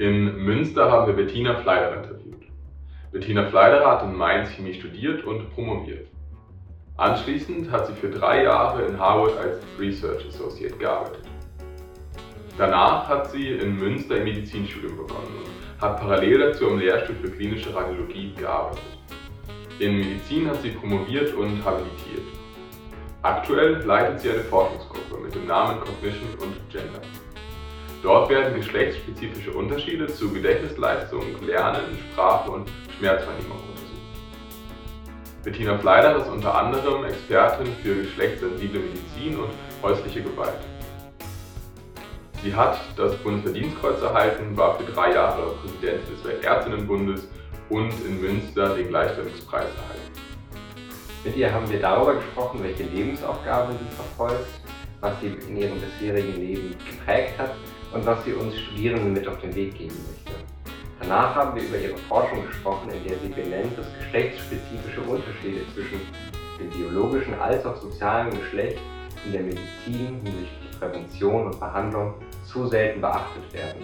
In Münster haben wir Bettina Fleiderer interviewt. Bettina Fleiderer hat in Mainz Chemie studiert und promoviert. Anschließend hat sie für drei Jahre in Harvard als Research Associate gearbeitet. Danach hat sie in Münster im Medizinstudium begonnen und hat parallel dazu am Lehrstuhl für klinische Radiologie gearbeitet. In Medizin hat sie promoviert und habilitiert. Aktuell leitet sie eine Forschungsgruppe mit dem Namen Cognition und Gender. Dort werden geschlechtsspezifische Unterschiede zu Gedächtnisleistung, Lernen, Sprache und Schmerzwahrnehmung untersucht. Bettina Fleider ist unter anderem Expertin für geschlechtssensible Medizin und häusliche Gewalt. Sie hat das Bundesverdienstkreuz erhalten, war für drei Jahre Präsidentin des Weltärztinnenbundes und in Münster den Gleichstellungspreis erhalten. Mit ihr haben wir darüber gesprochen, welche Lebensaufgabe sie verfolgt, was sie in ihrem bisherigen Leben geprägt hat und was sie uns Studierenden mit auf den Weg geben möchte. Danach haben wir über ihre Forschung gesprochen, in der sie benennt, dass geschlechtsspezifische Unterschiede zwischen dem biologischen als auch sozialen Geschlecht in der Medizin hinsichtlich Prävention und Behandlung zu selten beachtet werden.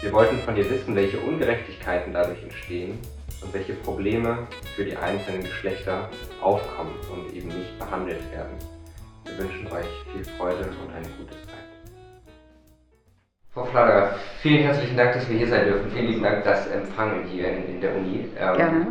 Wir wollten von ihr wissen, welche Ungerechtigkeiten dadurch entstehen und welche Probleme für die einzelnen Geschlechter aufkommen und eben nicht behandelt werden. Wir wünschen euch viel Freude und eine gute Zeit. Frau Fladerer, vielen herzlichen Dank, dass wir hier sein dürfen. Vielen lieben Dank, das Empfangen hier in, in der Uni. Ähm, Gerne.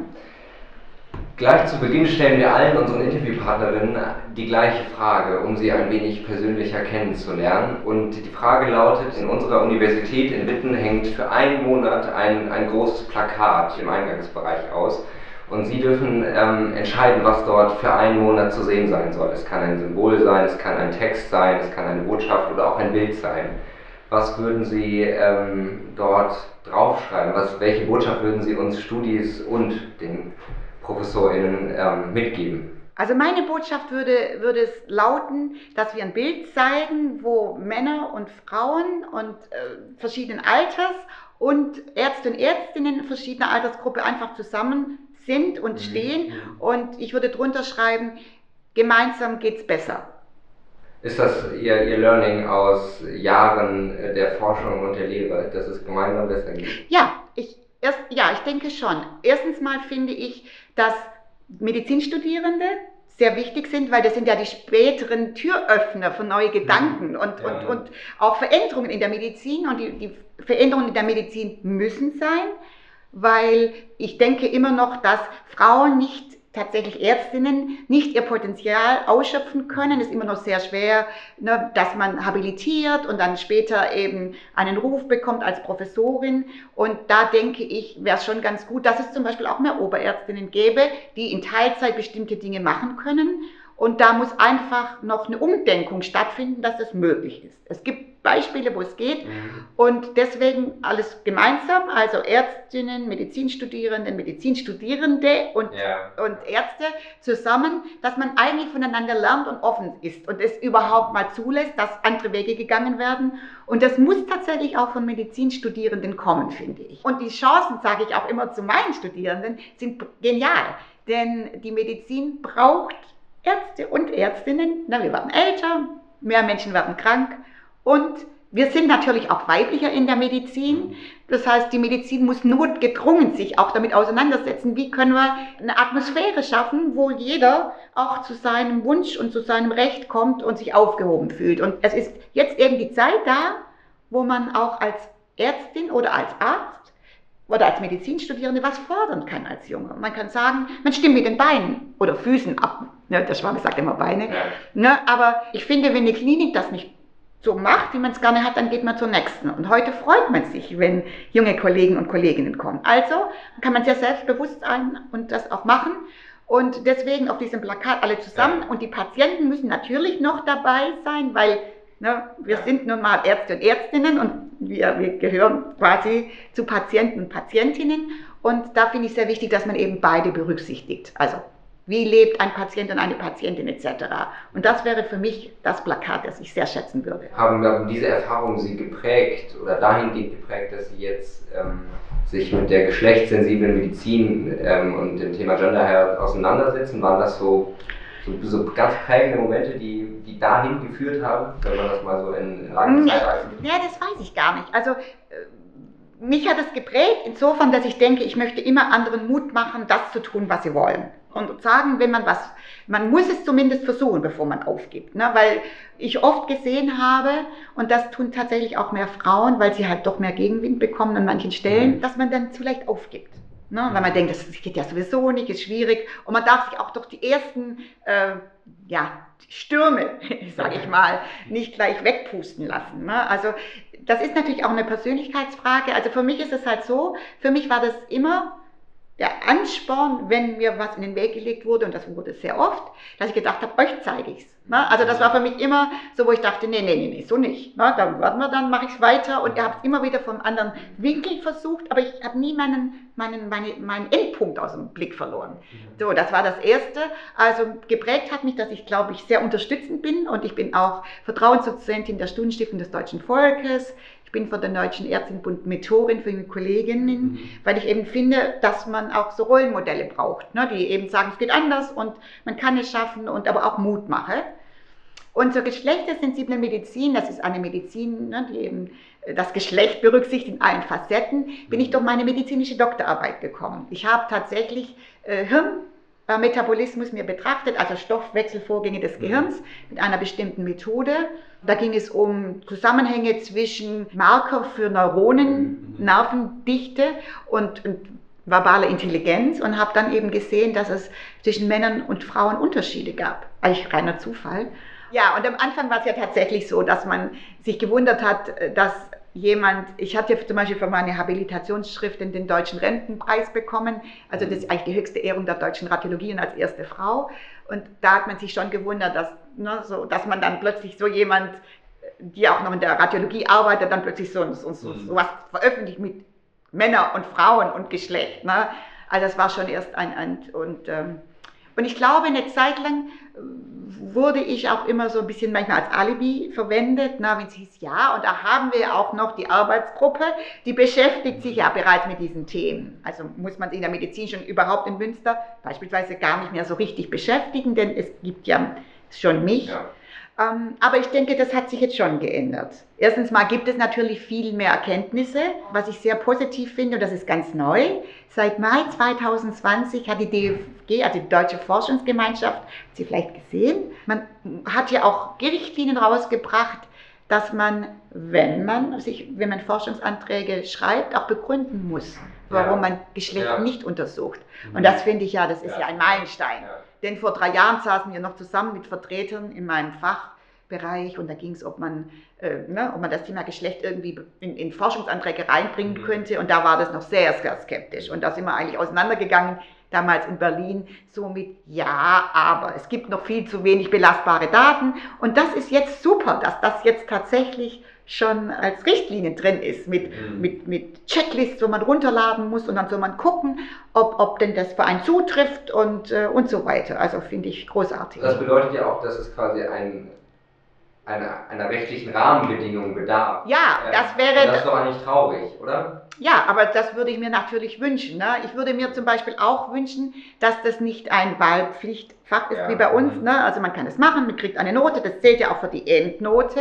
Gleich zu Beginn stellen wir allen unseren Interviewpartnerinnen die gleiche Frage, um sie ein wenig persönlicher kennenzulernen. Und die Frage lautet, in unserer Universität in Witten hängt für einen Monat ein, ein großes Plakat im Eingangsbereich aus. Und Sie dürfen ähm, entscheiden, was dort für einen Monat zu sehen sein soll. Es kann ein Symbol sein, es kann ein Text sein, es kann eine Botschaft oder auch ein Bild sein was würden Sie ähm, dort draufschreiben? Was, welche Botschaft würden Sie uns Studis und den ProfessorInnen ähm, mitgeben? Also meine Botschaft würde, würde es lauten, dass wir ein Bild zeigen, wo Männer und Frauen und äh, verschiedenen Alters und Ärzte und Ärztinnen verschiedener Altersgruppe einfach zusammen sind und mhm. stehen. Mhm. Und ich würde drunter schreiben, gemeinsam geht's besser. Ist das Ihr, Ihr Learning aus Jahren der Forschung und der Lehre, dass es gemeinsam besser geht? Ja, ich, erst, ja, ich denke schon. Erstens mal finde ich, dass Medizinstudierende sehr wichtig sind, weil das sind ja die späteren Türöffner für neue Gedanken und, ja. und, und auch Veränderungen in der Medizin. Und die, die Veränderungen in der Medizin müssen sein, weil ich denke immer noch, dass Frauen nicht tatsächlich Ärztinnen nicht ihr Potenzial ausschöpfen können. Ist immer noch sehr schwer, ne, dass man habilitiert und dann später eben einen Ruf bekommt als Professorin. Und da denke ich, wäre es schon ganz gut, dass es zum Beispiel auch mehr Oberärztinnen gäbe, die in Teilzeit bestimmte Dinge machen können. Und da muss einfach noch eine Umdenkung stattfinden, dass das möglich ist. Es gibt Beispiele, wo es geht. Mhm. Und deswegen alles gemeinsam, also Ärztinnen, Medizinstudierenden, Medizinstudierende und, ja. und Ärzte zusammen, dass man eigentlich voneinander lernt und offen ist und es überhaupt mal zulässt, dass andere Wege gegangen werden. Und das muss tatsächlich auch von Medizinstudierenden kommen, finde ich. Und die Chancen, sage ich auch immer zu meinen Studierenden, sind genial. Denn die Medizin braucht Ärzte und Ärztinnen. Na, wir werden älter, mehr Menschen werden krank und wir sind natürlich auch weiblicher in der Medizin. Das heißt, die Medizin muss notgedrungen sich auch damit auseinandersetzen, wie können wir eine Atmosphäre schaffen, wo jeder auch zu seinem Wunsch und zu seinem Recht kommt und sich aufgehoben fühlt. Und es ist jetzt eben die Zeit da, wo man auch als Ärztin oder als Arzt oder als Medizinstudierende was fordern kann als Junge. Man kann sagen, man stimmt mit den Beinen oder Füßen ab. Ne, der Schwabe sagt immer Beine. Ja. Ne, aber ich finde, wenn eine Klinik das nicht so macht, wie man es gerne hat, dann geht man zur nächsten. Und heute freut man sich, wenn junge Kollegen und Kolleginnen kommen. Also kann man sehr selbstbewusst sein und das auch machen. Und deswegen auf diesem Plakat alle zusammen. Und die Patienten müssen natürlich noch dabei sein, weil ne, wir sind nun mal Ärzte und Ärztinnen und wir, wir gehören quasi zu Patienten und Patientinnen. Und da finde ich sehr wichtig, dass man eben beide berücksichtigt. Also wie lebt ein Patient und eine Patientin etc. Und das wäre für mich das Plakat, das ich sehr schätzen würde. Haben diese Erfahrungen Sie geprägt oder dahingehend geprägt, dass Sie jetzt ähm, sich mit der geschlechtssensiblen Medizin ähm, und dem Thema Gender Health auseinandersetzen? Waren das so, so, so, ganz prägende Momente, die, die dahin geführt haben, wenn man das mal so in, in langen Zeitachsen... Ja, das weiß ich gar nicht. Also... Äh, mich hat es geprägt, insofern, dass ich denke, ich möchte immer anderen Mut machen, das zu tun, was sie wollen. Und sagen, wenn man was, man muss es zumindest versuchen, bevor man aufgibt. Ne? Weil ich oft gesehen habe, und das tun tatsächlich auch mehr Frauen, weil sie halt doch mehr Gegenwind bekommen an manchen Stellen, mhm. dass man dann zu leicht aufgibt. Ne? Weil man denkt, das geht ja sowieso nicht, ist schwierig. Und man darf sich auch durch die ersten äh, ja, Stürme, sage ich mal, nicht gleich wegpusten lassen. Ne? Also das ist natürlich auch eine Persönlichkeitsfrage. Also für mich ist es halt so, für mich war das immer der Ansporn, wenn mir was in den Weg gelegt wurde, und das wurde sehr oft, dass ich gedacht habe, euch zeige ich Ne? Also das war für mich immer so, wo ich dachte, nee, nee, nee, nee so nicht. Ne? Dann warten wir, dann mache ich es weiter und ihr habt es immer wieder vom anderen Winkel versucht, aber ich habe nie meinen, meinen, meine, meinen Endpunkt aus dem Blick verloren. So, das war das Erste. Also geprägt hat mich, dass ich, glaube ich, sehr unterstützend bin und ich bin auch Vertrauensdozentin der Stundenstiftung des Deutschen Volkes. Ich bin von der Deutschen Ärztinnenbund Mentorin für junge Kolleginnen, mhm. weil ich eben finde, dass man auch so Rollenmodelle braucht, ne, die eben sagen, es geht anders und man kann es schaffen und aber auch Mut mache. Und zur geschlechtersensiblen Medizin, das ist eine Medizin, ne, die eben äh, das Geschlecht berücksichtigt in allen Facetten, bin ich durch meine medizinische Doktorarbeit gekommen. Ich habe tatsächlich äh, Hirn äh, Metabolismus mir betrachtet, also Stoffwechselvorgänge des Gehirns mit einer bestimmten Methode. Da ging es um Zusammenhänge zwischen Marker für Neuronen, mhm. Nervendichte und, und verbale Intelligenz und habe dann eben gesehen, dass es zwischen Männern und Frauen Unterschiede gab. Eigentlich reiner Zufall. Ja, und am Anfang war es ja tatsächlich so, dass man sich gewundert hat, äh, dass jemand, ich hatte zum Beispiel für meine Habilitationsschrift den Deutschen Rentenpreis bekommen. Also das ist eigentlich die höchste Ehrung der deutschen Radiologie und als erste Frau. Und da hat man sich schon gewundert, dass, ne, so, dass man dann plötzlich so jemand, die auch noch in der Radiologie arbeitet, dann plötzlich so, so, so, so was veröffentlicht mit Männer und Frauen und Geschlecht. Ne? Also das war schon erst ein, ein und ähm, und ich glaube, eine Zeit lang äh, wurde ich auch immer so ein bisschen manchmal als Alibi verwendet, na, wenn es hieß, ja, und da haben wir auch noch die Arbeitsgruppe, die beschäftigt sich ja bereits mit diesen Themen. Also muss man sich in der Medizin schon überhaupt in Münster beispielsweise gar nicht mehr so richtig beschäftigen, denn es gibt ja schon mich. Ja. Ähm, aber ich denke, das hat sich jetzt schon geändert. Erstens mal gibt es natürlich viel mehr Erkenntnisse, was ich sehr positiv finde und das ist ganz neu. Seit Mai 2020 hat die DFG, also die Deutsche Forschungsgemeinschaft, hat Sie vielleicht gesehen, man hat ja auch Richtlinien rausgebracht, dass man, wenn man sich, wenn man Forschungsanträge schreibt, auch begründen muss, warum ja. man Geschlecht ja. nicht untersucht. Und mhm. das finde ich ja, das ist ja, ja ein Meilenstein. Denn vor drei Jahren saßen wir noch zusammen mit Vertretern in meinem Fachbereich und da ging es, ob man, äh, ne, ob man das Thema Geschlecht irgendwie in, in Forschungsanträge reinbringen mhm. könnte. Und da war das noch sehr, sehr skeptisch. Und da sind wir eigentlich auseinandergegangen, damals in Berlin, so mit ja, aber es gibt noch viel zu wenig belastbare Daten. Und das ist jetzt super, dass das jetzt tatsächlich schon als Richtlinie drin ist, mit, mhm. mit, mit Checklists, wo man runterladen muss und dann soll man gucken, ob, ob denn das für einen zutrifft und, äh, und so weiter. Also finde ich großartig. Das bedeutet ja auch, dass es quasi ein, einer, einer rechtlichen Rahmenbedingung bedarf. Ja, äh, das wäre. Das ist doch eigentlich traurig, oder? Ja, aber das würde ich mir natürlich wünschen. Ne? Ich würde mir zum Beispiel auch wünschen, dass das nicht ein Wahlpflichtfach ist ja. wie bei uns. Ne? Also man kann es machen, man kriegt eine Note, das zählt ja auch für die Endnote.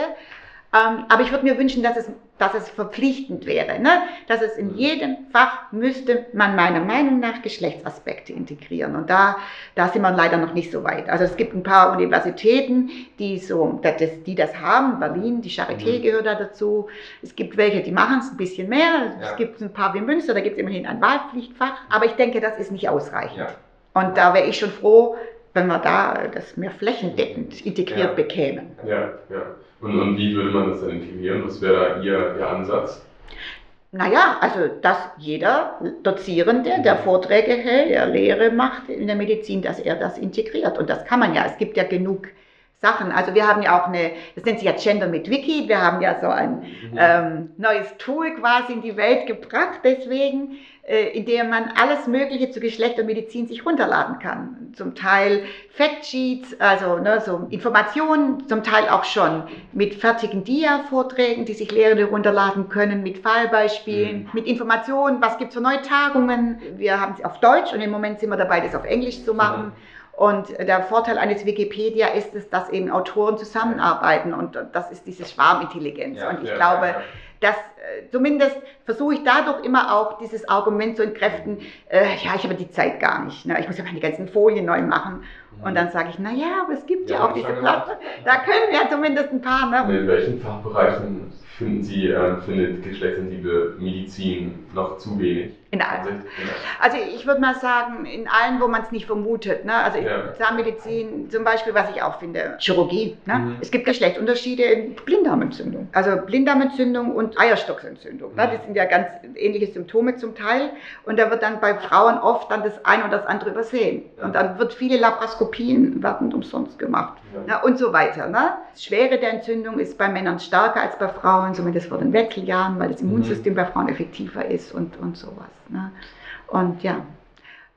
Ähm, aber ich würde mir wünschen, dass es, dass es verpflichtend wäre, ne? dass es in mhm. jedem Fach müsste man meiner Meinung nach Geschlechtsaspekte integrieren. Und da, da sind wir leider noch nicht so weit. Also es gibt ein paar Universitäten, die, so, das, die das haben. Berlin, die Charité mhm. gehört da dazu. Es gibt welche, die machen es ein bisschen mehr. Ja. Es gibt ein paar wie Münster, da gibt es immerhin ein Wahlpflichtfach. Aber ich denke, das ist nicht ausreichend. Ja. Und da wäre ich schon froh, wenn wir da das mehr flächendeckend integriert ja. bekämen. Ja, ja. Und, und wie würde man das dann integrieren? Was wäre da Ihr, Ihr Ansatz? Naja, also dass jeder Dozierende, der Vorträge hält, der Lehre macht in der Medizin, dass er das integriert. Und das kann man ja. Es gibt ja genug Sachen. Also wir haben ja auch eine, das nennt sich ja Gender mit Wiki, wir haben ja so ein mhm. ähm, neues Tool quasi in die Welt gebracht, deswegen, äh, in dem man alles Mögliche zu Geschlecht und Medizin sich runterladen kann. Zum Teil Factsheets, also ne, so Informationen, zum Teil auch schon mit fertigen Dia-Vorträgen, die sich Lehrende runterladen können, mit Fallbeispielen, mhm. mit Informationen, was gibt es für neue Tagungen. Wir haben sie auf Deutsch und im Moment sind wir dabei, das auf Englisch zu machen. Mhm Und der Vorteil eines Wikipedia ist es, dass eben Autoren zusammenarbeiten und das ist diese Schwarmintelligenz. Ja, und ich ja, glaube, ja. dass äh, zumindest versuche ich dadurch immer auch dieses Argument zu entkräften, äh, ja, ich habe die Zeit gar nicht. Ne? Ich muss ja meine ganzen Folien neu machen. Und dann sage ich, na ja, aber es gibt ja, auch diese. Plattform. Da können wir ja zumindest ein paar. Ne? In welchen Fachbereichen finden Sie, ähm, findet geschlechtssensible Medizin noch zu wenig? In allen. Also ich würde mal sagen, in allen, wo man es nicht vermutet. Ne? Also Ja. Zahnmedizin zum Beispiel, was ich auch finde, Chirurgie. Ne? Mhm. Es gibt Geschlechtsunterschiede in Blinddarmentzündung. Also Blinddarmentzündung und Eierstocksentzündung. Ne? Mhm. Das sind ja ganz ähnliche Symptome zum Teil. Und da wird dann bei Frauen oft dann das eine oder das andere übersehen. Ja. Und dann wird viele Laparoskopien werden umsonst gemacht. Ja. Ne? Und so weiter. Ne? Die Schwere der Entzündung ist bei Männern stärker als bei Frauen, zumindest vor den Wechseljahren, weil das Mhm. Immunsystem bei Frauen effektiver ist und, und sowas. Ne? Und ja,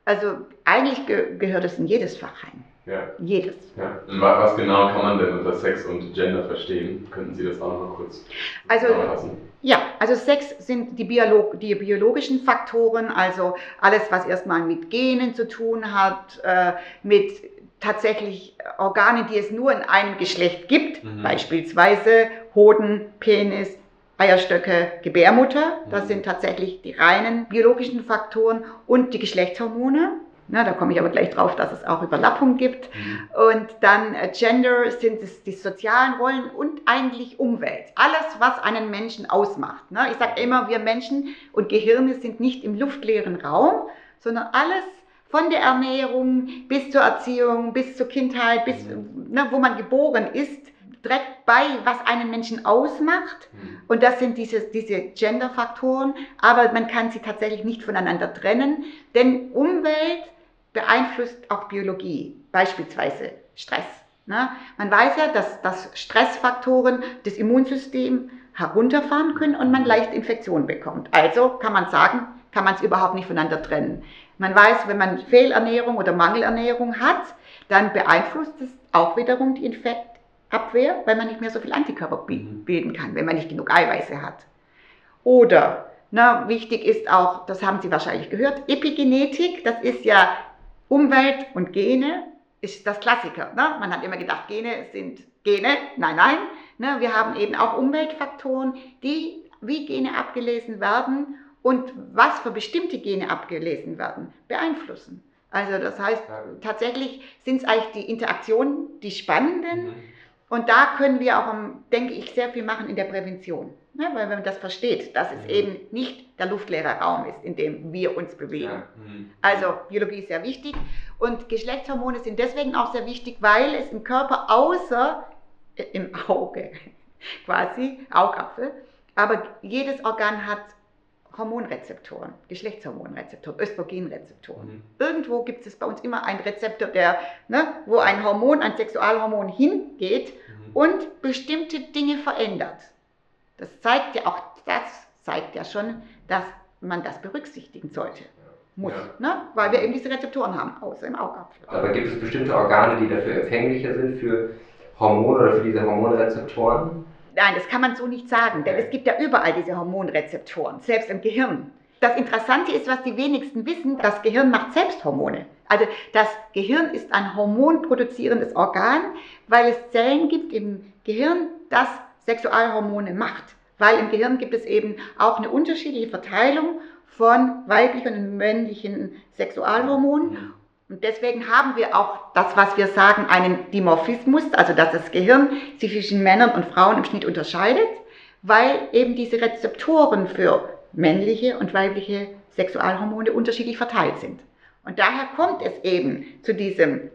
also eigentlich ge gehört es in jedes Fach rein. Ja. Jedes. Ja. Und wa- was genau kann man denn unter Sex und Gender verstehen? Könnten Sie das auch noch mal kurz Also zusammenfassen? Ja, also Sex sind die, Biolog die biologischen Faktoren, also alles, was erstmal mit Genen zu tun hat, äh, mit tatsächlich Organen, die es nur in einem Geschlecht gibt, Mhm. beispielsweise Hoden, Penis, Eierstöcke, Gebärmutter. Das Mhm. sind tatsächlich die reinen biologischen Faktoren und die Geschlechtshormone. Na, da komme ich aber gleich drauf, dass es auch Überlappung gibt. Mhm. Und dann äh, Gender sind es die sozialen Rollen und eigentlich Umwelt. Alles, was einen Menschen ausmacht. Ne? Ich sage immer, wir Menschen und Gehirne sind nicht im luftleeren Raum, sondern alles von der Ernährung bis zur Erziehung, bis zur Kindheit, bis ne, wo man geboren ist, trägt bei, was einen Menschen ausmacht. Mhm. Und das sind diese, diese Gender-Faktoren, aber man kann sie tatsächlich nicht voneinander trennen, denn Umwelt beeinflusst auch Biologie, beispielsweise Stress. Ne? Man weiß ja, dass, dass Stressfaktoren das Immunsystem herunterfahren können und man leicht Infektionen bekommt. Also kann man sagen, kann man es überhaupt nicht voneinander trennen. Man weiß, wenn man Fehlernährung oder Mangelernährung hat, dann beeinflusst es auch wiederum die Infektabwehr, weil man nicht mehr so viel Antikörper Mhm. bilden kann, wenn man nicht genug Eiweiße hat. Oder, na, wichtig ist auch, das haben Sie wahrscheinlich gehört, Epigenetik, das ist ja Umwelt und Gene, ist das Klassiker. Ne? Man hat immer gedacht, Gene sind Gene. Nein, nein. Ne? Wir haben eben auch Umweltfaktoren, die wie Gene abgelesen werden und was für bestimmte Gene abgelesen werden, beeinflussen. Also das heißt, tatsächlich sind es eigentlich die Interaktionen, die spannenden. Mhm. Und da können wir auch, denke ich, sehr viel machen in der Prävention. Ne? Weil wenn man das versteht, dass es Mhm. eben nicht der luftleere Raum ist, in dem wir uns bewegen. Ja. Mhm. Also Biologie ist sehr wichtig und Geschlechtshormone sind deswegen auch sehr wichtig, weil es im Körper außer äh, im Auge quasi, Augapfel, aber jedes Organ hat Hormonrezeptoren, Geschlechtshormonrezeptoren, Östrogenrezeptoren. Mhm. Irgendwo gibt es bei uns immer einen Rezeptor, der, ne, wo ein Hormon, ein Sexualhormon hingeht Mhm. und bestimmte Dinge verändert. Das zeigt ja auch, das zeigt ja schon, dass man das berücksichtigen sollte. Muss, ne? weil wir eben diese Rezeptoren haben, außer im Augapfel. Aber gibt es bestimmte Organe, die dafür empfänglicher sind für Hormone oder für diese Hormonrezeptoren? Nein, das kann man so nicht sagen, denn es gibt ja überall diese Hormonrezeptoren, selbst im Gehirn. Das Interessante ist, was die wenigsten wissen, das Gehirn macht selbst Hormone. Also das Gehirn ist ein hormonproduzierendes Organ, weil es Zellen gibt im Gehirn, das Sexualhormone macht. Weil im Gehirn gibt es eben auch eine unterschiedliche Verteilung von weiblichen und männlichen Sexualhormonen. Und deswegen haben wir auch das, was wir sagen, einen Dimorphismus, also dass das Gehirn sich zwischen Männern und Frauen im Schnitt unterscheidet, weil eben diese Rezeptoren für männliche und weibliche Sexualhormone unterschiedlich verteilt sind. Und daher kommt es eben zu diesen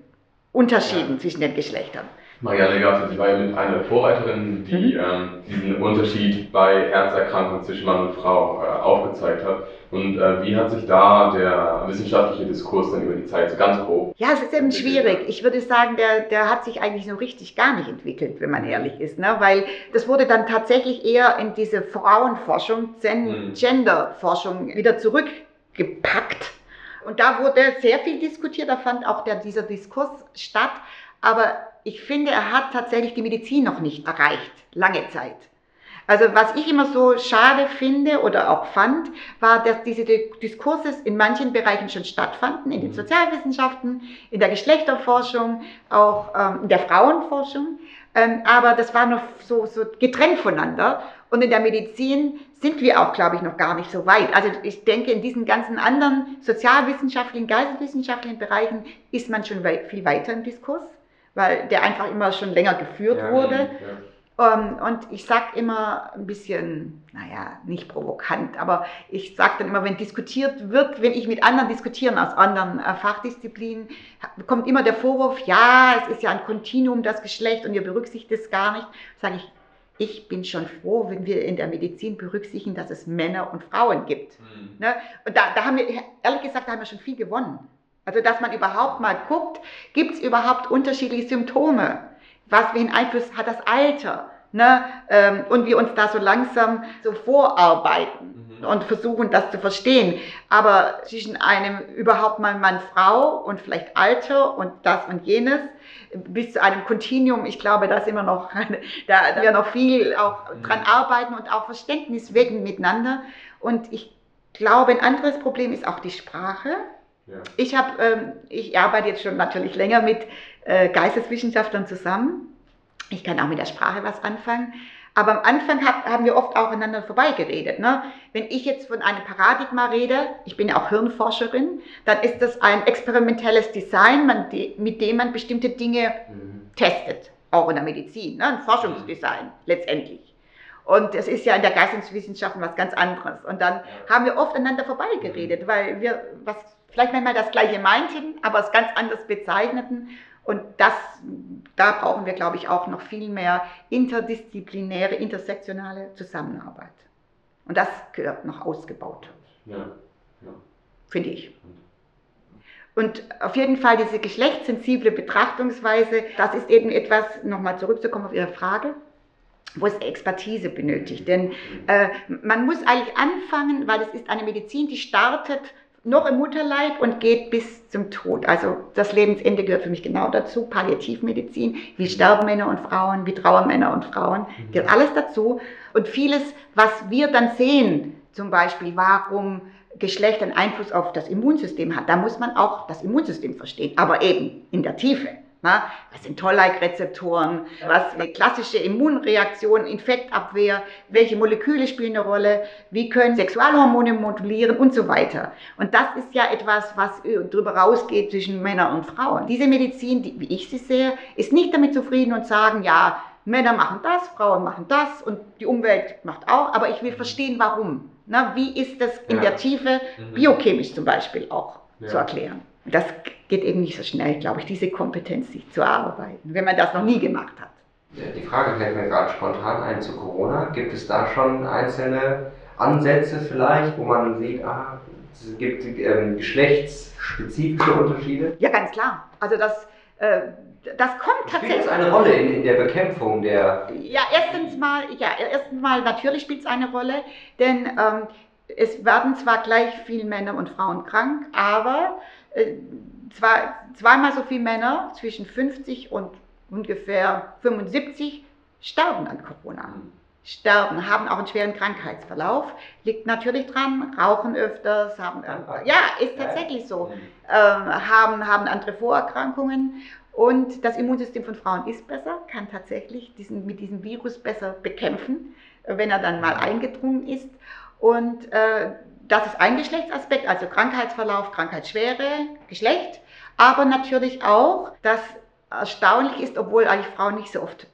Unterschieden Ja. zwischen den Geschlechtern. Marianne Gatte, sie war ja mit einer Vorreiterin, die Mhm. ähm, diesen Unterschied bei Herzerkrankungen zwischen Mann und Frau äh, aufgezeigt hat. Und äh, wie hat sich da der wissenschaftliche Diskurs dann über die Zeit so ganz grob? Ja, es ist eben schwierig. Ich würde sagen, der, der hat sich eigentlich so richtig gar nicht entwickelt, wenn man ehrlich ist. Ne? Weil das wurde dann tatsächlich eher in diese Frauenforschung, Gen Mhm. Genderforschung wieder zurückgepackt. Und da wurde sehr viel diskutiert, da fand auch der, dieser Diskurs statt. Aber ich finde, er hat tatsächlich die Medizin noch nicht erreicht, lange Zeit. Also was ich immer so schade finde oder auch fand, war, dass diese Diskurse in manchen Bereichen schon stattfanden, in den mhm. Sozialwissenschaften, in der Geschlechterforschung, auch ähm, in der Frauenforschung. Ähm, aber das war noch so, so getrennt voneinander. Und in der Medizin sind wir auch, glaube ich, noch gar nicht so weit. Also ich denke, in diesen ganzen anderen sozialwissenschaftlichen, geisteswissenschaftlichen Bereichen ist man schon viel weiter im Diskurs, weil der einfach immer schon länger geführt ja, wurde. Ja. Ähm, und ich sage immer ein bisschen, naja, nicht provokant, aber ich sage dann immer, wenn diskutiert wird, wenn ich mit anderen diskutieren aus anderen äh, Fachdisziplinen, kommt immer der Vorwurf, ja, es ist ja ein Kontinuum, das Geschlecht und ihr berücksichtigt es gar nicht. Sage ich, ich bin schon froh, wenn wir in der Medizin berücksichtigen, dass es Männer und Frauen gibt. Mhm. Ne? Und da, da haben wir, ehrlich gesagt, da haben wir schon viel gewonnen. Also, dass man überhaupt mal guckt, gibt es überhaupt unterschiedliche Symptome? Was für einen Einfluss hat das Alter? Ne? Ähm, und wir uns da so langsam so vorarbeiten mhm. und versuchen, das zu verstehen. Aber zwischen einem überhaupt mal Mann-Frau und vielleicht Alter und das und jenes, bis zu einem Kontinuum, ich glaube, da sind wir noch, da, da wir noch viel auch mhm. dran arbeiten und auch Verständnis wecken miteinander. Und ich glaube, ein anderes Problem ist auch die Sprache. Ja. Ich, hab, ähm, ich arbeite jetzt schon natürlich länger mit äh, Geisteswissenschaftlern zusammen. Ich kann auch mit der Sprache was anfangen. Aber am Anfang hab, haben wir oft auch aneinander vorbeigeredet. Ne? Wenn ich jetzt von einem Paradigma rede, ich bin ja auch Hirnforscherin, dann ist das ein experimentelles Design, man, die, mit dem man bestimmte Dinge mhm. testet, auch in der Medizin, ne? ein Forschungsdesign mhm. letztendlich. Und es ist ja in der Geisteswissenschaften was ganz anderes. Und dann haben wir oft aneinander vorbeigeredet, mhm. weil wir was vielleicht manchmal das Gleiche meinten, aber es ganz anders bezeichneten. Und das, da brauchen wir, glaube ich, auch noch viel mehr interdisziplinäre, intersektionale Zusammenarbeit. Und das gehört noch ausgebaut. Ja. ja. Finde ich. Und auf jeden Fall diese geschlechtssensible Betrachtungsweise, das ist eben etwas, nochmal zurückzukommen auf Ihre Frage, wo es Expertise benötigt. Denn äh, man muss eigentlich anfangen, weil es ist eine Medizin, die startet noch im Mutterleib und geht bis zum Tod. Also das Lebensende gehört für mich genau dazu. Palliativmedizin, wie mhm. sterben Männer und Frauen, wie trauern Männer und Frauen, mhm. gehört alles dazu. Und vieles, was wir dann sehen, zum Beispiel warum Geschlecht einen Einfluss auf das Immunsystem hat, da muss man auch das Immunsystem verstehen, aber eben in der Tiefe. Was sind Toll-like-Rezeptoren? Was eine klassische Immunreaktion, Infektabwehr? Welche Moleküle spielen eine Rolle? Wie können Sexualhormone modulieren und so weiter? Und das ist ja etwas, was darüber rausgeht zwischen Männern und Frauen. Diese Medizin, die, wie ich sie sehe, ist nicht damit zufrieden und sagen, ja, Männer machen das, Frauen machen das und die Umwelt macht auch, aber ich will verstehen, warum. Na, wie ist das in ja. der Tiefe, mhm. biochemisch zum Beispiel auch ja. zu erklären? Das geht eben nicht so schnell, glaube ich, diese Kompetenz sich zu erarbeiten, wenn man das noch nie gemacht hat. Die Frage fällt mir gerade spontan ein zu Corona. Gibt es da schon einzelne Ansätze vielleicht, wo man sieht, ah, es gibt ähm, geschlechtsspezifische Unterschiede? Ja, ganz klar. Also das, äh, das kommt tatsächlich. Spielt es eine Rolle in, in, der Bekämpfung der. Ja, erstens mal, ja, erstens mal natürlich spielt es eine Rolle, denn ähm, es werden zwar gleich viele Männer und Frauen krank, aber äh, zwei, zweimal so viele Männer zwischen 50 und ungefähr 75 sterben an Corona. Sterben, haben auch einen schweren Krankheitsverlauf. Liegt natürlich dran, rauchen öfters, haben, äh, ja, ist tatsächlich so, äh, haben, haben andere Vorerkrankungen. Und das Immunsystem von Frauen ist besser, kann tatsächlich diesen, mit diesem Virus besser bekämpfen, wenn er dann mal eingedrungen ist. Und äh, das ist ein Geschlechtsaspekt, also Krankheitsverlauf, Krankheitsschwere, Geschlecht, aber natürlich auch, dass erstaunlich ist, obwohl eigentlich Frauen nicht so oft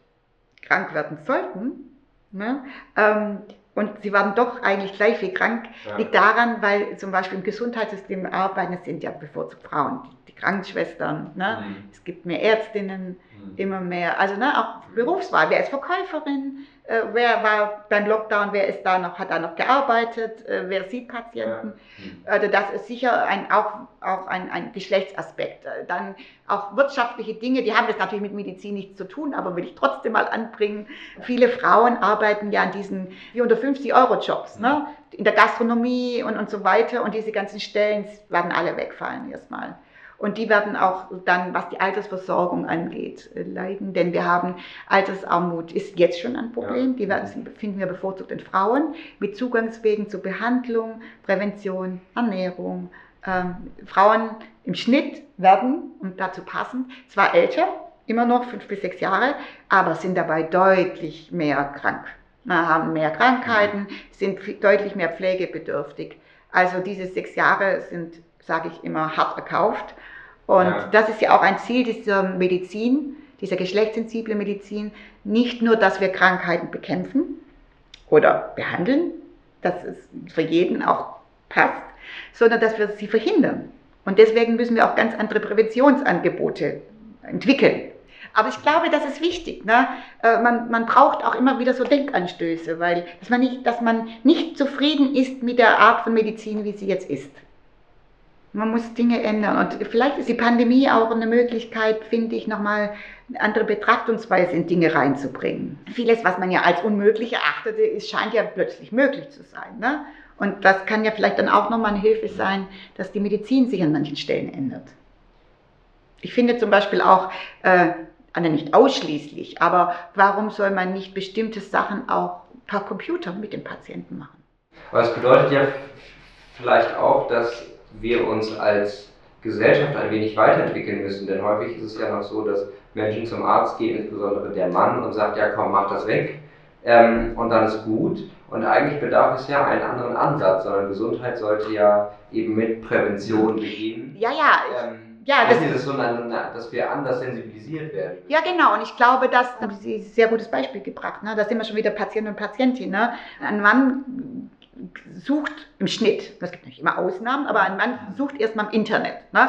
krank werden sollten, ne, ähm, und sie waren doch eigentlich gleich wie krank, ja. liegt daran, weil zum Beispiel im Gesundheitssystem arbeiten, es sind ja bevorzugt Frauen, die, die Krankenschwestern, ne? Mhm. es gibt mehr Ärztinnen, mhm. immer mehr, also ne, auch Berufswahl, wer ist Verkäuferin, äh, wer war beim Lockdown, wer ist da noch, hat da noch gearbeitet, äh, wer sieht Patienten. Ja. Hm. Also das ist sicher ein, auch, auch ein, ein Geschlechtsaspekt. Äh, dann auch wirtschaftliche Dinge, die haben das natürlich mit Medizin nichts zu tun, aber will ich trotzdem mal anbringen. Viele Frauen arbeiten ja an diesen 450-Euro-Jobs, ne? Hm. in der Gastronomie und, und so weiter und diese ganzen Stellen werden alle wegfallen erstmal. Und die werden auch dann, was die Altersversorgung angeht, äh, leiden. Denn wir haben Altersarmut ist jetzt schon ein Problem. Ja. Die werden, finden wir bevorzugt in Frauen mit Zugangswegen zur Behandlung, Prävention, Ernährung. Ähm, Frauen im Schnitt werden, und dazu passend, zwar älter, immer noch fünf bis sechs Jahre, aber sind dabei deutlich mehr krank. Haben mehr Krankheiten, sind deutlich mehr pflegebedürftig. Also diese sechs Jahre sind, sage ich immer, hart erkauft. Und ja. das ist ja auch ein Ziel dieser Medizin, dieser geschlechtssensiblen Medizin, nicht nur, dass wir Krankheiten bekämpfen oder behandeln, dass es für jeden auch passt, sondern dass wir sie verhindern. Und deswegen müssen wir auch ganz andere Präventionsangebote entwickeln. Aber ich glaube, das ist wichtig. Ne? Äh, man, man braucht auch immer wieder so Denkanstöße, weil dass man, nicht, dass man nicht zufrieden ist mit der Art von Medizin, wie sie jetzt ist. Man muss Dinge ändern. Und vielleicht ist die Pandemie auch eine Möglichkeit, finde ich, nochmal eine andere Betrachtungsweise in Dinge reinzubringen. Vieles, was man ja als unmöglich erachtete, ist, scheint ja plötzlich möglich zu sein. Ne? Und das kann ja vielleicht dann auch nochmal eine Hilfe sein, dass die Medizin sich an manchen Stellen ändert. Ich finde zum Beispiel auch, äh, also nicht ausschließlich, aber warum soll man nicht bestimmte Sachen auch per Computer mit dem Patienten machen? Aber es bedeutet ja vielleicht auch, dass wir uns als Gesellschaft ein wenig weiterentwickeln müssen, denn häufig ist es ja noch so, dass Menschen zum Arzt gehen, insbesondere der Mann, und sagt, ja komm, mach das weg, ähm, und dann ist gut. Und eigentlich bedarf es ja einen anderen Ansatz, sondern Gesundheit sollte ja eben mit Prävention beginnen. Ja, ja. Ähm, ja, das, ist so, dass wir anders sensibilisiert werden. Ja, genau. Und ich glaube, das haben Sie ein sehr gutes Beispiel gebracht. Ne? Da sind wir schon wieder Patient und Patientin. Ne? Ein Mann sucht im Schnitt, es gibt nicht immer Ausnahmen, aber ein Mann sucht erstmal im Internet. Ne?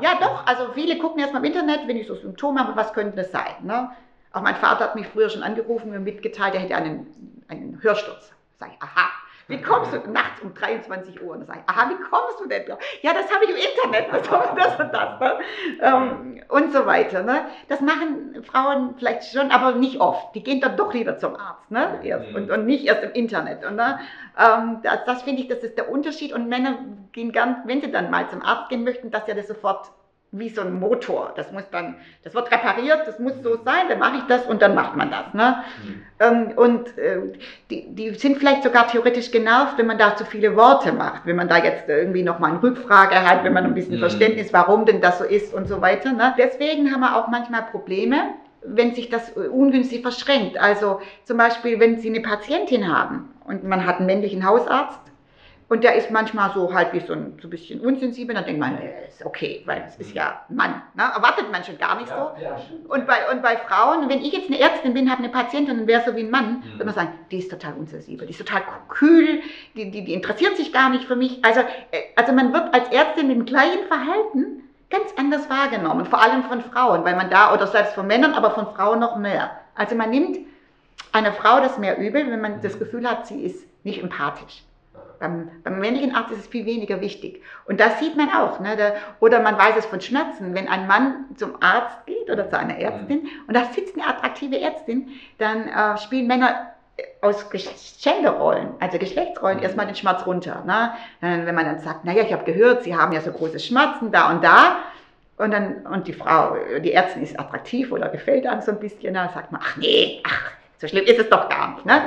Ja, doch. Also viele gucken erstmal im Internet, wenn ich so Symptome habe, was könnte das sein? Ne? Auch mein Vater hat mich früher schon angerufen und mitgeteilt, er hätte einen, einen Hörsturz. Sag ich, aha. Wie kommst du nachts um 23 Uhr? Und dann sage ich, aha, wie kommst du denn? Ja, das habe ich im Internet, das, das und das. Ne? Ähm, und so weiter. Ne? Das machen Frauen vielleicht schon, aber nicht oft. Die gehen dann doch lieber zum Arzt ne? erst, mhm. und, und nicht erst im Internet. Und, ne? ähm, das, das finde ich, das ist der Unterschied. Und Männer gehen gern, wenn sie dann mal zum Arzt gehen möchten, dass ja das sofort wie so ein Motor. Das muss dann, das wird repariert, das muss so sein, dann mache ich das und dann macht man das. Ne? Mhm. Und äh, die, die sind vielleicht sogar theoretisch genervt, wenn man da zu viele Worte macht, wenn man da jetzt irgendwie nochmal eine Rückfrage hat, wenn man ein bisschen mhm. Verständnis, warum denn das so ist und so weiter. Ne? Deswegen haben wir auch manchmal Probleme, wenn sich das ungünstig verschränkt. Also zum Beispiel, wenn Sie eine Patientin haben und man hat einen männlichen Hausarzt, und der ist manchmal so halt wie so ein, so ein bisschen unsensibel, dann denkt man, äh, ist okay, weil es ist ja ein Mann. Ne? Erwartet man schon gar nicht ja, so. Ja, und, bei, und bei Frauen, wenn ich jetzt eine Ärztin bin, habe eine Patientin und wäre so wie ein Mann, mhm. würde man sagen, die ist total unsensibel, die ist total kühl, die, die, die interessiert sich gar nicht für mich. Also, äh, also man wird als Ärztin mit dem gleichen Verhalten ganz anders wahrgenommen, vor allem von Frauen, weil man da, oder selbst von Männern, aber von Frauen noch mehr. Also man nimmt einer Frau das mehr übel, wenn man das Gefühl hat, sie ist nicht empathisch. Beim, beim, männlichen Arzt ist es viel weniger wichtig. Und das sieht man auch. Ne? Da, oder man weiß es von Schmerzen. Wenn ein Mann zum Arzt geht oder zu einer Ärztin mhm. und da sitzt eine attraktive Ärztin, dann äh, spielen Männer aus Genderrollen, also Geschlechtsrollen, mhm. erstmal den Schmerz runter. Ne? Wenn man dann sagt, naja, ich habe gehört, Sie haben ja so große Schmerzen da und da. Und, dann, und die Frau, die Ärztin ist attraktiv oder gefällt einem so ein bisschen, dann sagt man, ach nee, ach, so schlimm ist es doch gar nicht. Ne?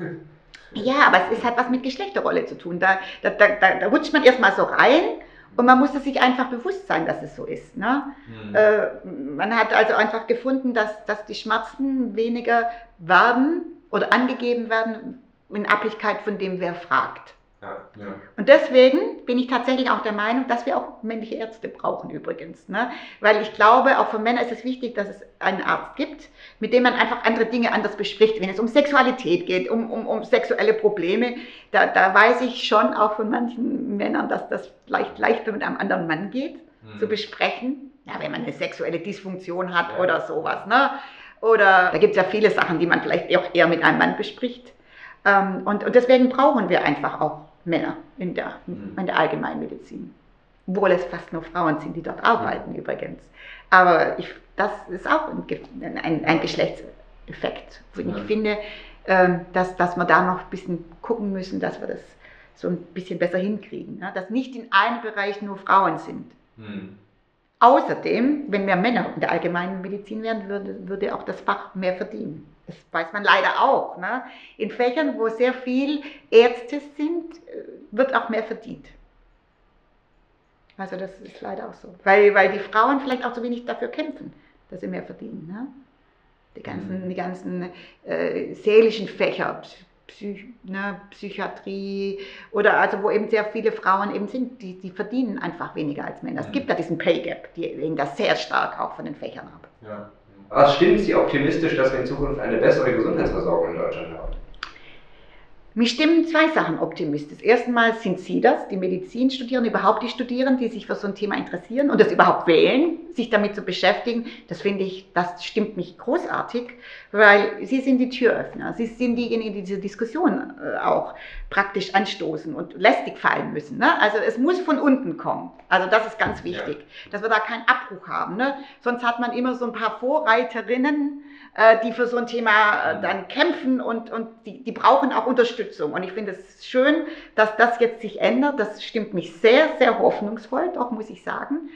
Ja, aber es ist, hat was mit Geschlechterrolle zu tun. Da, da, da, da rutscht man erstmal so rein und man muss sich einfach bewusst sein, dass es so ist. Ne? Mhm. Äh, man hat also einfach gefunden, dass, dass die Schmerzen weniger werden oder angegeben werden in Abhängigkeit von dem, wer fragt. Ja, ja. Und deswegen bin ich tatsächlich auch der Meinung, dass wir auch männliche Ärzte brauchen übrigens. Ne? Weil ich glaube, auch für Männer ist es wichtig, dass es einen Arzt gibt, mit dem man einfach andere Dinge anders bespricht. Wenn es um Sexualität geht, um, um, um sexuelle Probleme, da, da weiß ich schon auch von manchen Männern, dass das vielleicht leichter mit einem anderen Mann geht, hm. zu besprechen. Ja, wenn man eine sexuelle Dysfunktion hat ja. oder sowas. Ne? Oder da gibt es ja viele Sachen, die man vielleicht auch eher mit einem Mann bespricht. Ähm, und, und deswegen brauchen wir einfach auch Männer in der, mhm. in der Allgemeinmedizin. Obwohl es fast nur Frauen sind, die dort arbeiten mhm. übrigens. Aber ich, das ist auch ein, ein, ein Geschlechtseffekt. Und ich finde, ähm, dass, dass wir da noch ein bisschen gucken müssen, dass wir das so ein bisschen besser hinkriegen. Ne? Dass nicht in einem Bereich nur Frauen sind. Mhm. Außerdem, wenn mehr Männer in der allgemeinen Medizin wären, würde, würde auch das Fach mehr verdienen. Das weiß man leider auch. Ne? In Fächern, wo sehr viel Ärzte sind, äh, wird auch mehr verdient. Also das ist leider auch so. Weil, weil die Frauen vielleicht auch so wenig dafür kämpfen, dass sie mehr verdienen. Ne? Die ganzen, mhm. die ganzen äh, seelischen Fächer, Psych, ne, Psychiatrie oder also wo eben sehr viele Frauen eben sind, die, die verdienen einfach weniger als Männer. Es mhm. gibt da diesen Pay Gap, die legen das sehr stark auch von den Fächern ab. Ja. Was stimmt Sie optimistisch, dass wir in Zukunft eine bessere Gesundheitsversorgung in Deutschland haben? Mich stimmen zwei Sachen optimistisch. Erstmal sind Sie das, die Medizin studieren, überhaupt die Studierenden, die sich für so ein Thema interessieren und das überhaupt wählen, sich damit zu beschäftigen. Das finde ich, das stimmt mich großartig, weil Sie sind die Türöffner. Sie sind diejenigen, die diese Diskussion äh, auch praktisch anstoßen und lästig fallen müssen. Ne? Also es muss von unten kommen. Also das ist ganz wichtig, ja. dass wir da keinen Abbruch haben. Ne? Sonst hat man immer so ein paar Vorreiterinnen, die für so ein Thema äh, dann kämpfen und, und die, die brauchen auch Unterstützung. Und ich finde es schön, dass das jetzt sich ändert. Das stimmt mich sehr, sehr hoffnungsvoll, doch muss ich sagen.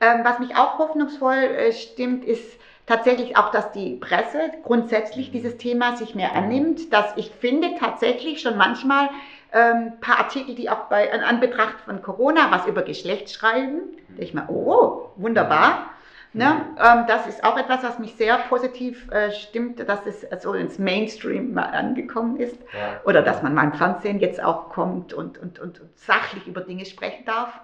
Ähm, was mich auch hoffnungsvoll äh, stimmt, ist tatsächlich auch, dass die Presse grundsätzlich dieses Thema sich mehr annimmt. Dass ich finde tatsächlich schon manchmal ein ähm, paar Artikel, die auch bei an Anbetracht von Corona was über Geschlecht schreiben. Da ich mal, oh, wunderbar. Ne? Ähm, das ist auch etwas, was mich sehr positiv äh, stimmt, dass es so ins Mainstream mal angekommen ist. Ja. Oder dass man mal im Fernsehen jetzt auch kommt und, und, und, und sachlich über Dinge sprechen darf.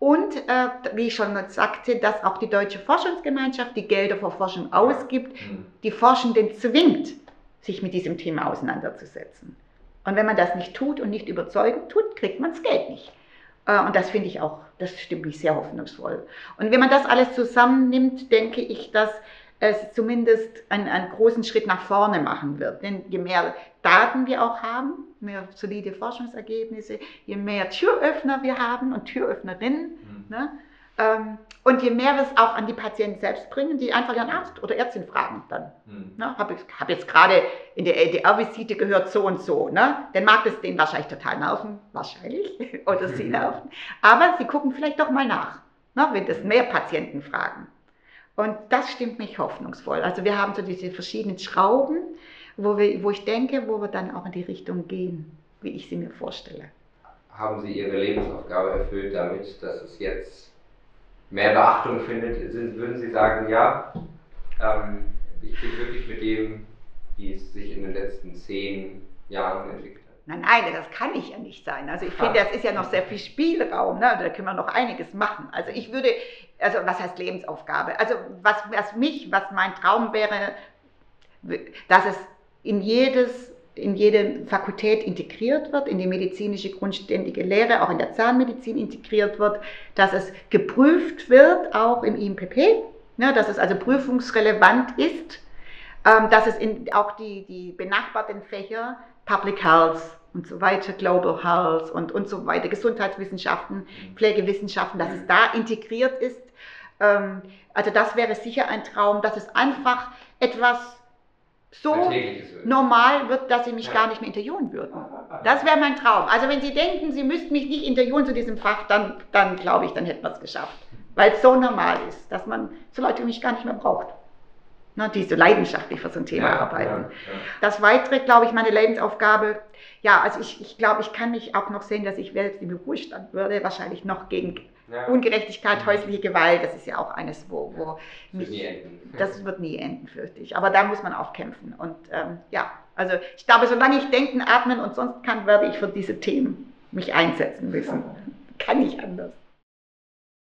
Und äh, wie ich schon sagte, dass auch die Deutsche Forschungsgemeinschaft die Gelder für Forschung ausgibt, mhm. die Forschenden zwingt, sich mit diesem Thema auseinanderzusetzen. Und wenn man das nicht tut und nicht überzeugend tut, kriegt man das Geld nicht. Äh, und das finde ich auch, das stimmt mich sehr hoffnungsvoll. Und wenn man das alles zusammennimmt, denke ich, dass es zumindest einen, einen großen Schritt nach vorne machen wird. Denn je mehr Daten wir auch haben, mehr solide Forschungsergebnisse, je mehr Türöffner wir haben und Türöffnerinnen, mhm. ne, ähm, und je mehr wir es auch an die Patienten selbst bringen, die einfach ihren Arzt oder Ärztin fragen dann. Mhm. Ne, Habe hab jetzt gerade in der LDR-Visite gehört so und so. Ne? Dann mag das den wahrscheinlich total nerven, wahrscheinlich, oder sie nerven. Aber sie gucken vielleicht doch mal nach, ne, wenn das mehr Patienten fragen. Und das stimmt mich hoffnungsvoll. Also wir haben so diese verschiedenen Schrauben, wo, wir, wo ich denke, wo wir dann auch in die Richtung gehen, wie ich sie mir vorstelle. Haben Sie Ihre Lebensaufgabe erfüllt damit, dass es jetzt mehr Beachtung findet, würden Sie sagen, ja, ähm, ich bin wirklich mit dem, wie es sich in den letzten zehn Jahren entwickelt hat. Nein, nein, das kann ich ja nicht sein. Also ich finde, das ist ja noch sehr viel Spielraum, ne? da können wir noch einiges machen. Also ich würde, also was heißt Lebensaufgabe? Also was, was mich, was mein Traum wäre, dass es in jedes in jede Fakultät integriert wird, in die medizinische grundständige Lehre, auch in der Zahnmedizin integriert wird, dass es geprüft wird, auch im IMPP, ne, dass es also prüfungsrelevant ist, ähm, dass es in, auch die, die benachbarten Fächer, Public Health und so weiter, Global Health und, und so weiter, Gesundheitswissenschaften, Pflegewissenschaften, dass es da integriert ist. Ähm, also das wäre sicher ein Traum, dass es einfach etwas so normal wird, dass Sie mich ja. gar nicht mehr interviewen würden. Das wäre mein Traum. Also wenn Sie denken, Sie müssten mich nicht interviewen zu diesem Fach, dann, dann glaube ich, dann hätten wir es geschafft. Weil es so normal ist, dass man so Leute wie mich gar nicht mehr braucht. Ne, die so leidenschaftlich für so ein Thema ja, arbeiten. Ja, das Weitere, glaube ich, meine Lebensaufgabe, ja, also ich, ich glaube, ich kann mich auch noch sehen, dass ich selbst im Ruhestand würde, wahrscheinlich noch gegen ja. Ungerechtigkeit, häusliche Gewalt, das ist ja auch eines, wo, wo das, mich, wird das wird nie enden, fürchte ich. Aber da muss man auch kämpfen. Und ähm, ja, also ich glaube, solange ich denken, atmen und sonst kann, werde ich für diese Themen mich einsetzen müssen. Kann nicht anders.